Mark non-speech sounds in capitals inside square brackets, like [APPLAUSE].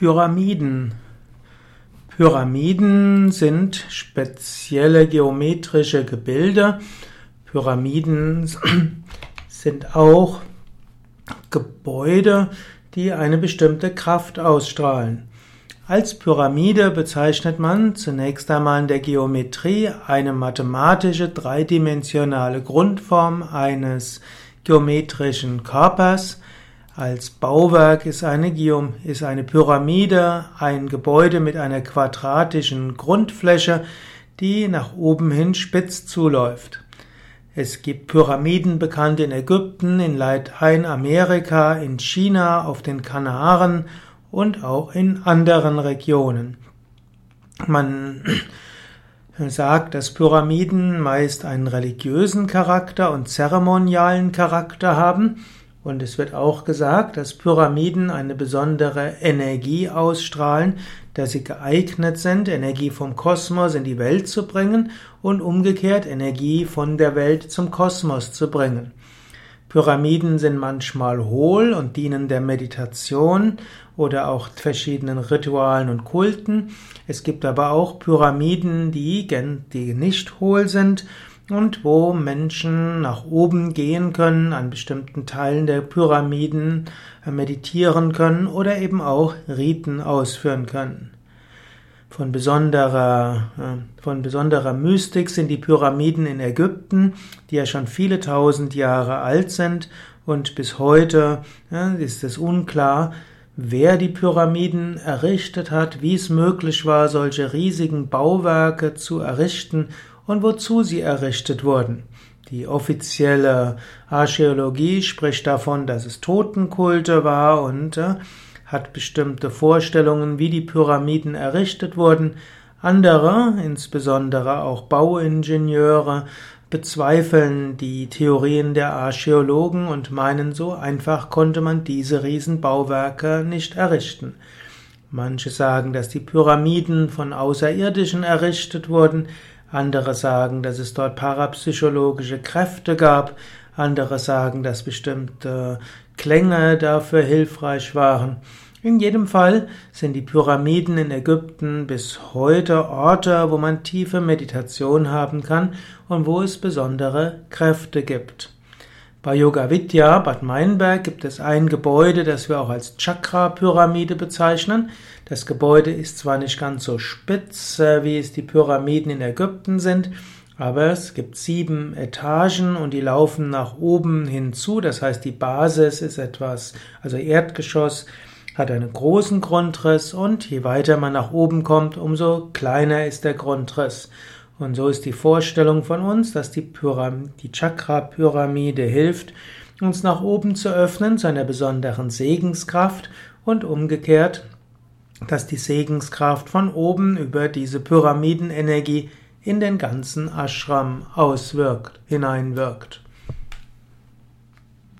Pyramiden. Pyramiden sind spezielle geometrische Gebilde. Pyramiden [CLEARS THROAT] sind auch Gebäude, die eine bestimmte Kraft ausstrahlen. Als Pyramide bezeichnet man zunächst einmal in der Geometrie eine mathematische dreidimensionale Grundform eines geometrischen Körpers, als Bauwerk ist eine, Geom ist eine Pyramide ein Gebäude mit einer quadratischen Grundfläche, die nach oben hin spitz zuläuft. Es gibt Pyramiden bekannt in Ägypten, in Lateinamerika, in China, auf den Kanaren und auch in anderen Regionen. Man [CLEARS THROAT] sagt, dass Pyramiden meist einen religiösen Charakter und zeremonialen Charakter haben und es wird auch gesagt, dass Pyramiden eine besondere Energie ausstrahlen, dass sie geeignet sind, Energie vom Kosmos in die Welt zu bringen und umgekehrt Energie von der Welt zum Kosmos zu bringen. Pyramiden sind manchmal hohl und dienen der Meditation oder auch verschiedenen Ritualen und Kulten. Es gibt aber auch Pyramiden, die, die nicht hohl sind und wo Menschen nach oben gehen können, an bestimmten Teilen der Pyramiden äh, meditieren können oder eben auch Riten ausführen können. Von besonderer, äh, von besonderer Mystik sind die Pyramiden in Ägypten, die ja schon viele tausend Jahre alt sind und bis heute ist es unklar, wer die Pyramiden errichtet hat, wie es möglich war, solche riesigen Bauwerke zu errichten und wozu sie errichtet wurden. Die offizielle Archäologie spricht davon, dass es Totenkulte war und äh, hat bestimmte Vorstellungen, wie die Pyramiden errichtet wurden. Andere, insbesondere auch Bauingenieure, bezweifeln die Theorien der Archäologen und meinen, so einfach konnte man diese Riesenbauwerke nicht errichten. Manche sagen, dass die Pyramiden von Außerirdischen errichtet wurden, andere sagen, dass es dort parapsychologische Kräfte gab. Andere sagen, dass bestimmte Klänge dafür hilfreich waren. In jedem Fall sind die Pyramiden in Ägypten bis heute Orte, wo man tiefe Meditation haben kann und wo es besondere Kräfte gibt. Bei Yoga Vidya Bad Meinberg gibt es ein Gebäude, das wir auch als Chakra-Pyramide bezeichnen. Das Gebäude ist zwar nicht ganz so spitz, äh, wie es die Pyramiden in Ägypten sind, aber es gibt sieben Etagen und die laufen nach oben hinzu. Das heißt, die Basis ist etwas, also Erdgeschoss, hat einen großen Grundriss und je weiter man nach oben kommt, umso kleiner ist der Grundriss. Und so ist die Vorstellung von uns, dass die, die Chakra-Pyramide hilft, uns nach oben zu öffnen zu einer besonderen Segenskraft und umgekehrt, dass die Segenskraft von oben über diese Pyramidenenergie in den ganzen Ashram auswirkt, hineinwirkt.